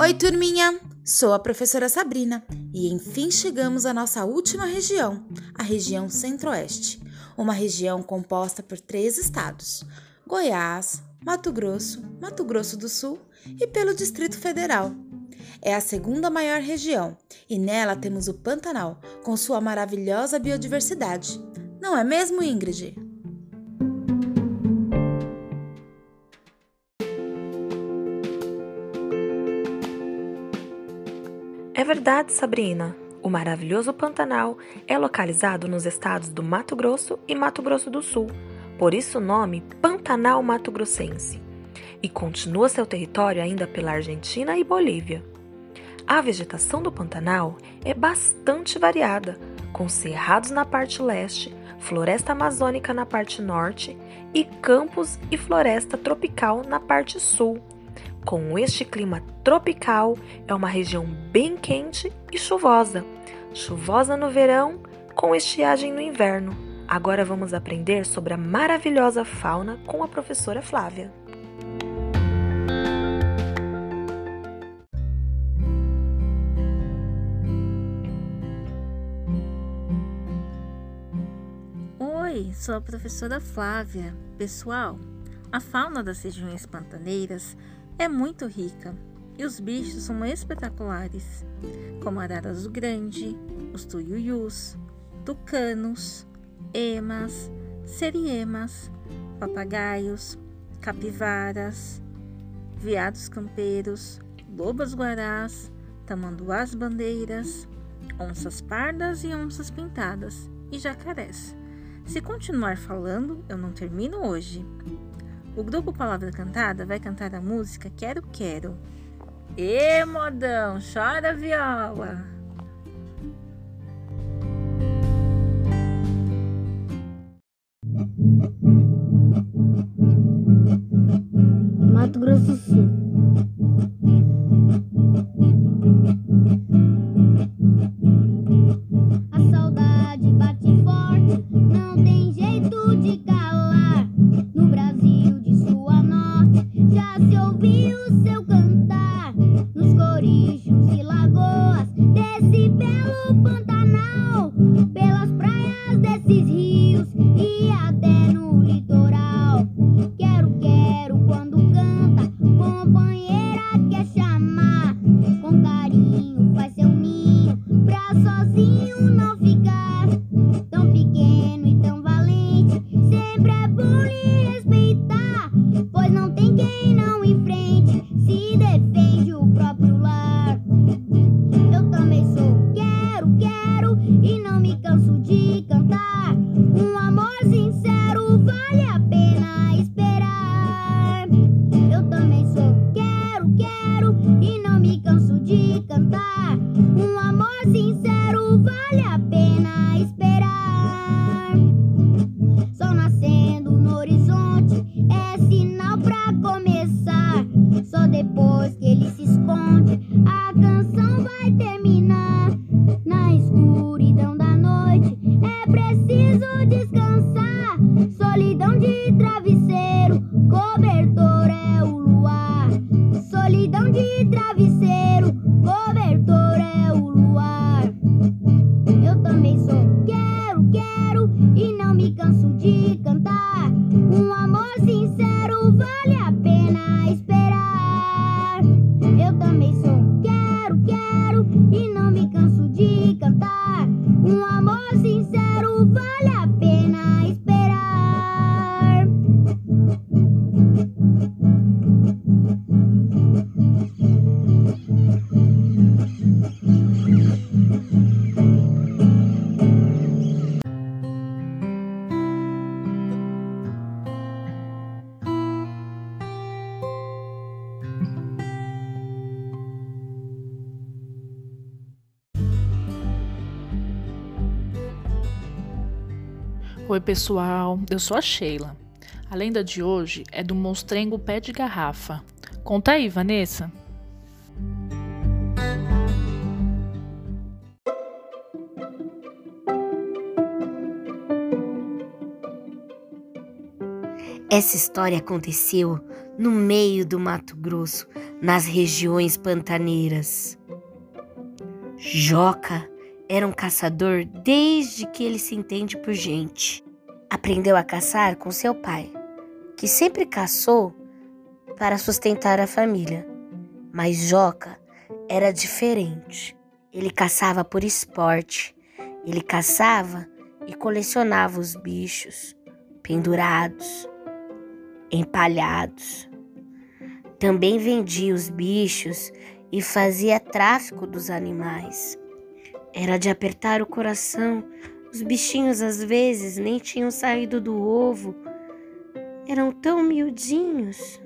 Oi, turminha! Sou a professora Sabrina e enfim chegamos à nossa última região, a região Centro-Oeste, uma região composta por três estados: Goiás, Mato Grosso, Mato Grosso do Sul e pelo Distrito Federal. É a segunda maior região e nela temos o Pantanal, com sua maravilhosa biodiversidade. Não é mesmo, Ingrid? É verdade, Sabrina. O maravilhoso Pantanal é localizado nos estados do Mato Grosso e Mato Grosso do Sul, por isso o nome Pantanal Mato Grossense, e continua seu território ainda pela Argentina e Bolívia. A vegetação do Pantanal é bastante variada, com cerrados na parte leste, floresta amazônica na parte norte e campos e floresta tropical na parte sul com este clima tropical, é uma região bem quente e chuvosa. Chuvosa no verão, com estiagem no inverno. Agora vamos aprender sobre a maravilhosa fauna com a professora Flávia. Oi, sou a professora Flávia. Pessoal, a fauna das regiões pantaneiras é muito rica e os bichos são espetaculares, como a arara azul grande, os tuiuius, tucanos, emas, seriemas, papagaios, capivaras, veados campeiros, lobas guarás, tamanduás bandeiras, onças pardas e onças pintadas e jacarés. Se continuar falando, eu não termino hoje. O grupo Palavra Cantada vai cantar a música Quero Quero. Ê, modão, chora viola! Oi, pessoal, eu sou a Sheila. A lenda de hoje é do monstrengo pé de garrafa. Conta aí, Vanessa. Essa história aconteceu no meio do Mato Grosso, nas regiões pantaneiras. Joca era um caçador desde que ele se entende por gente. Aprendeu a caçar com seu pai, que sempre caçou para sustentar a família. Mas Joca era diferente. Ele caçava por esporte. Ele caçava e colecionava os bichos pendurados, empalhados. Também vendia os bichos e fazia tráfico dos animais. Era de apertar o coração. Os bichinhos às vezes nem tinham saído do ovo. Eram tão miudinhos.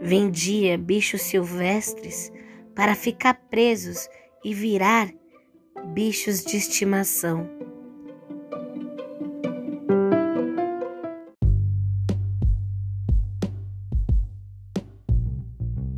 Vendia bichos silvestres para ficar presos e virar bichos de estimação.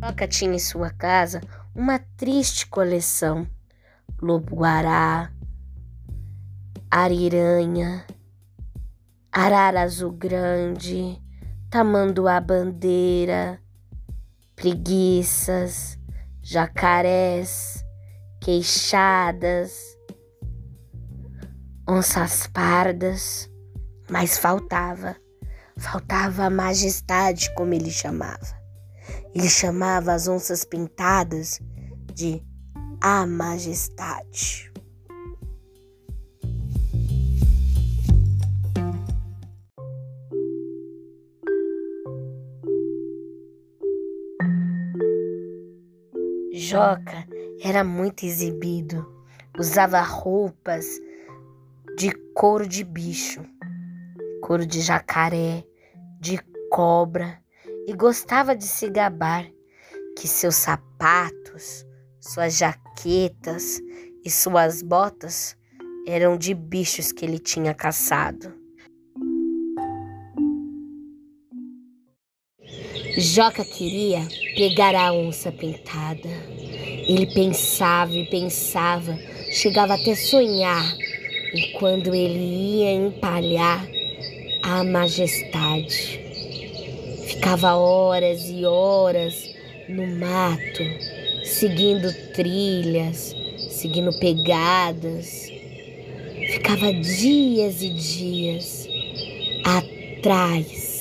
Toca tinha em sua casa uma triste coleção: lobo-guará, ariranha, arara azul grande, tamanduá-bandeira, preguiças, jacarés, queixadas, onças pardas, mas faltava, faltava a majestade, como ele chamava. Ele chamava as onças pintadas de a majestade. Joca era muito exibido, usava roupas de couro de bicho, couro de jacaré, de cobra e gostava de se gabar que seus sapatos, suas jaquetas e suas botas eram de bichos que ele tinha caçado. Joca queria pegar a onça pintada. Ele pensava e pensava, chegava até sonhar, e quando ele ia empalhar a majestade, ficava horas e horas no mato, seguindo trilhas, seguindo pegadas. Ficava dias e dias atrás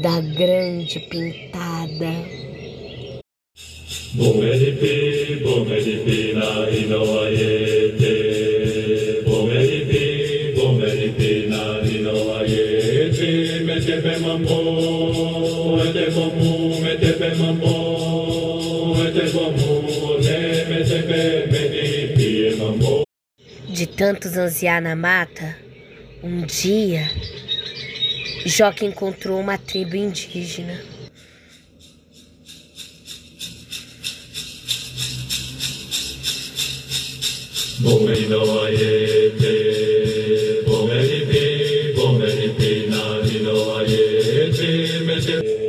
da grande pintada. Bomedipi, bomedipi, na inoayete. Bomedipi, bomedipi, na inoayete. Metepe mambo, ete bomu, metepe mambo, ete bomu, metepe, medipi, mambo. De tantos ansiar na mata, um dia Joca encontrou uma tribo indígena.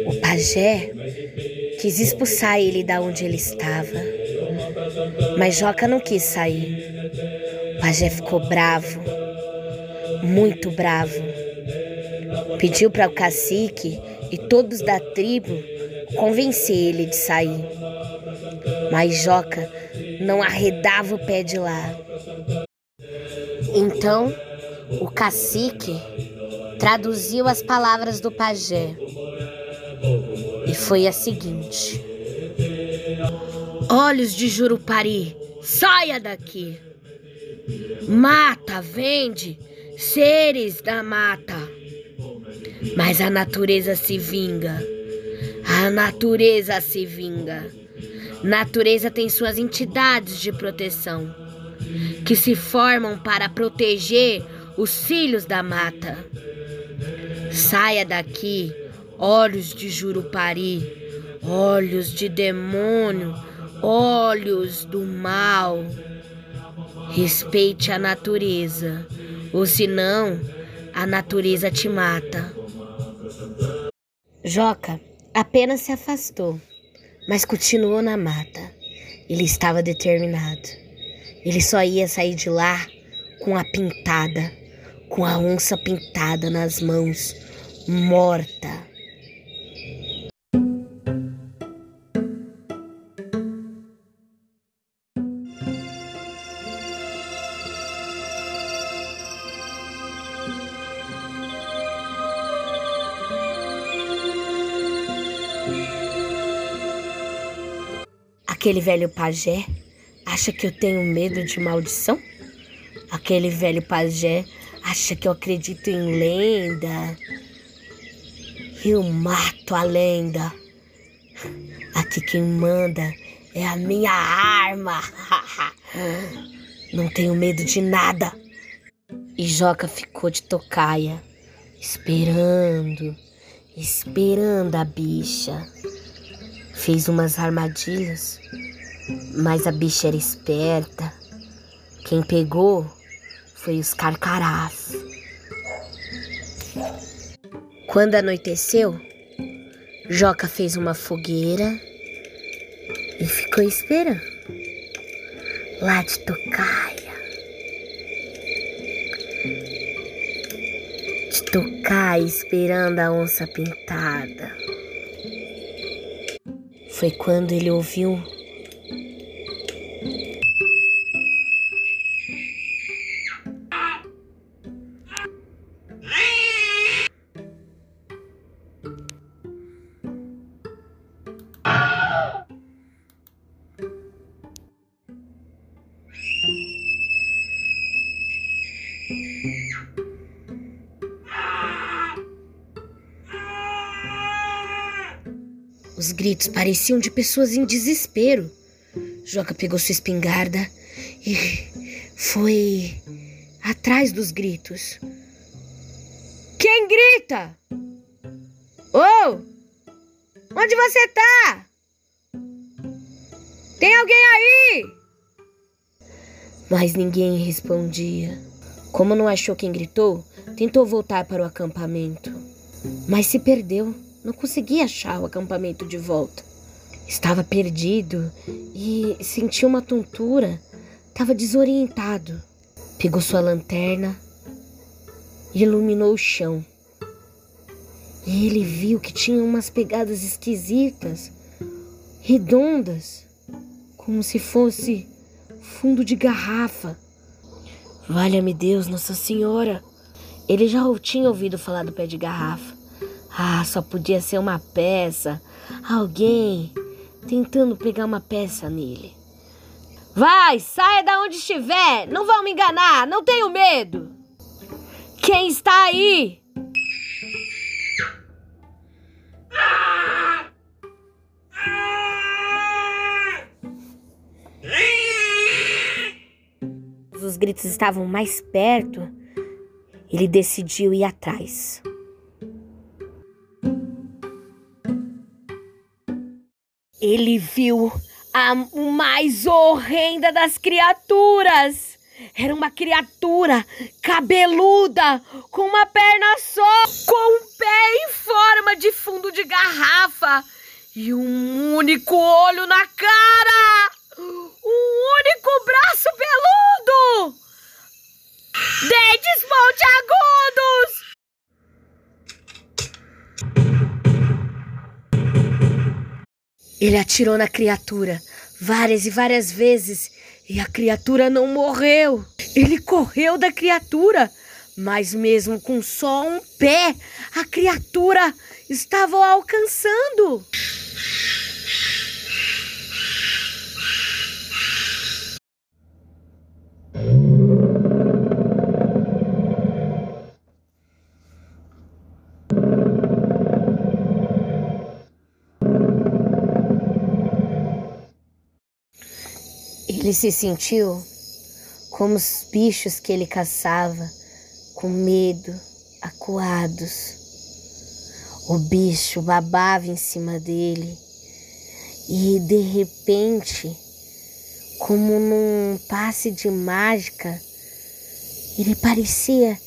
O pajé quis expulsar ele da onde ele estava, mas Joca não quis sair. O pajé ficou bravo, muito bravo Pediu para o cacique e todos da tribo convencer ele de sair. Mas Joca não arredava o pé de lá. Então, o cacique traduziu as palavras do pajé. E foi a seguinte: Olhos de Jurupari, saia daqui! Mata, vende, seres da mata. Mas a natureza se vinga. A natureza se vinga. Natureza tem suas entidades de proteção que se formam para proteger os filhos da mata. Saia daqui, olhos de Jurupari, olhos de demônio, olhos do mal. Respeite a natureza, ou senão a natureza te mata. Joca apenas se afastou, mas continuou na mata. Ele estava determinado. Ele só ia sair de lá com a pintada, com a onça pintada nas mãos, morta. Aquele velho pajé acha que eu tenho medo de maldição? Aquele velho pajé acha que eu acredito em lenda? Eu mato a lenda. Aqui quem manda é a minha arma. Não tenho medo de nada. E Joca ficou de tocaia, esperando, esperando a bicha. Fez umas armadilhas, mas a bicha era esperta. Quem pegou foi os carcarás. Quando anoiteceu, Joca fez uma fogueira e ficou esperando. Lá de tocaia. De tocaia esperando a onça pintada. Foi quando ele ouviu gritos pareciam de pessoas em desespero. Joca pegou sua espingarda e foi atrás dos gritos. Quem grita? Oh, onde você tá? Tem alguém aí? Mas ninguém respondia. Como não achou quem gritou, tentou voltar para o acampamento, mas se perdeu. Não conseguia achar o acampamento de volta. Estava perdido e sentiu uma tontura. Estava desorientado. Pegou sua lanterna e iluminou o chão. E ele viu que tinha umas pegadas esquisitas, redondas, como se fosse fundo de garrafa. Valha-me Deus, Nossa Senhora! Ele já tinha ouvido falar do pé de garrafa. Ah, só podia ser uma peça. Alguém tentando pegar uma peça nele. Vai, saia da onde estiver. Não vão me enganar. Não tenho medo. Quem está aí? Os gritos estavam mais perto. Ele decidiu ir atrás. Ele viu a mais horrenda das criaturas. Era uma criatura cabeluda, com uma perna só, com um pé em forma de fundo de garrafa e um único olho na cara. Um único braço peludo. Dentes pontiagudos. Ele atirou na criatura várias e várias vezes e a criatura não morreu. Ele correu da criatura, mas mesmo com só um pé, a criatura estava alcançando. Ele se sentiu como os bichos que ele caçava, com medo, acuados. O bicho babava em cima dele e de repente, como num passe de mágica, ele parecia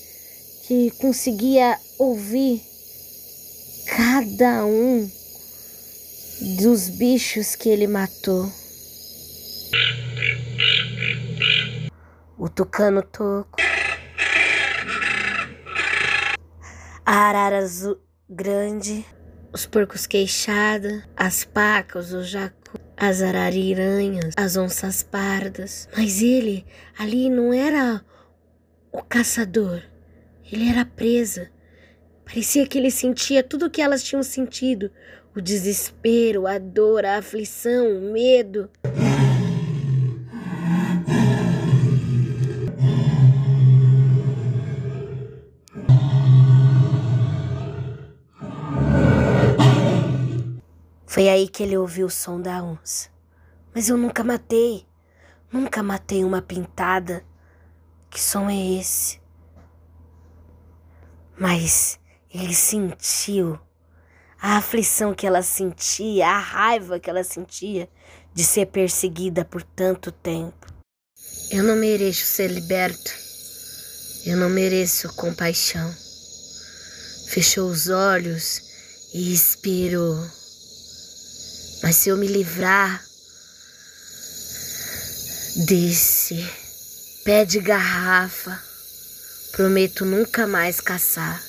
que conseguia ouvir cada um dos bichos que ele matou. O tucano toco. A arara azul grande. Os porcos queixada. As pacas, o jacu. As arariranhas. As onças pardas. Mas ele ali não era o caçador. Ele era presa. Parecia que ele sentia tudo o que elas tinham sentido: o desespero, a dor, a aflição, o medo. Foi aí que ele ouviu o som da onça. Mas eu nunca matei. Nunca matei uma pintada. Que som é esse? Mas ele sentiu a aflição que ela sentia, a raiva que ela sentia de ser perseguida por tanto tempo. Eu não mereço ser liberto. Eu não mereço compaixão. Fechou os olhos e expirou. Mas se eu me livrar desse pé de garrafa, prometo nunca mais caçar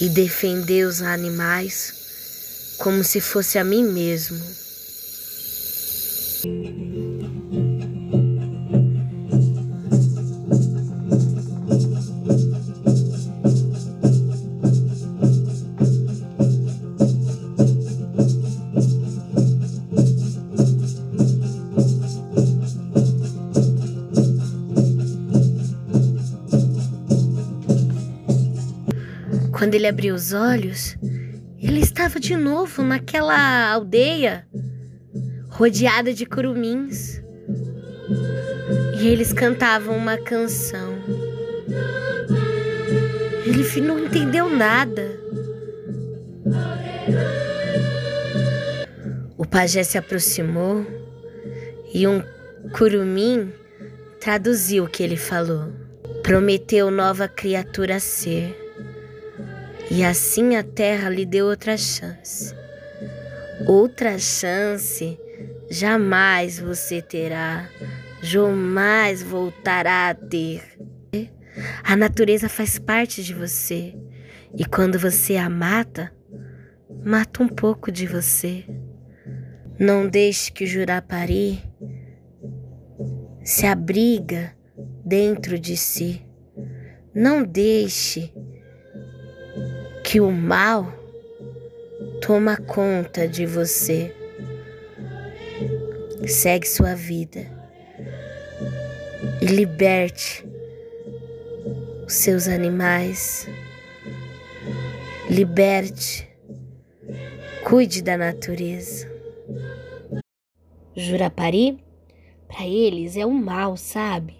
e defender os animais como se fosse a mim mesmo. Quando ele abriu os olhos, ele estava de novo naquela aldeia rodeada de curumins. E eles cantavam uma canção. Ele não entendeu nada. O pajé se aproximou e um curumim traduziu o que ele falou. Prometeu nova criatura ser. E assim a terra lhe deu outra chance. Outra chance jamais você terá, jamais voltará a ter. A natureza faz parte de você e quando você a mata, mata um pouco de você. Não deixe que o Jurapari se abriga dentro de si. Não deixe que o mal toma conta de você. Segue sua vida e liberte os seus animais. Liberte, cuide da natureza. Jurapari, para eles é o mal, sabe?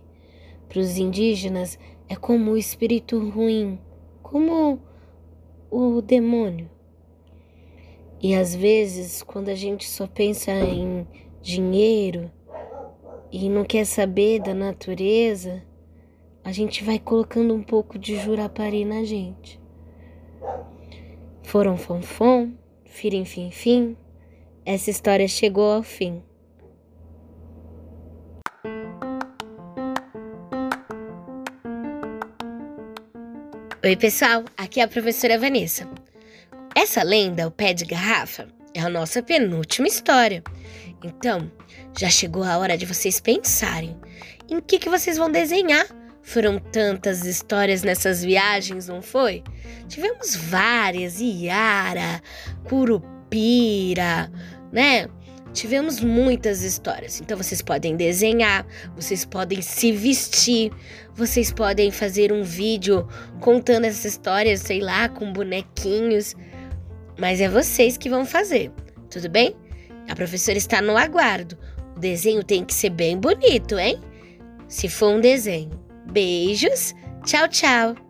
Para os indígenas é como o espírito ruim, como o demônio. E às vezes, quando a gente só pensa em dinheiro e não quer saber da natureza, a gente vai colocando um pouco de jurapari na gente. Foram fonfon, firim fim fim, essa história chegou ao fim. Oi, pessoal, aqui é a professora Vanessa. Essa lenda, o pé de garrafa, é a nossa penúltima história. Então, já chegou a hora de vocês pensarem em que, que vocês vão desenhar. Foram tantas histórias nessas viagens, não foi? Tivemos várias, Iara, Curupira, né? Tivemos muitas histórias, então vocês podem desenhar, vocês podem se vestir, vocês podem fazer um vídeo contando essas histórias, sei lá, com bonequinhos, mas é vocês que vão fazer, tudo bem? A professora está no aguardo. O desenho tem que ser bem bonito, hein? Se for um desenho. Beijos, tchau, tchau!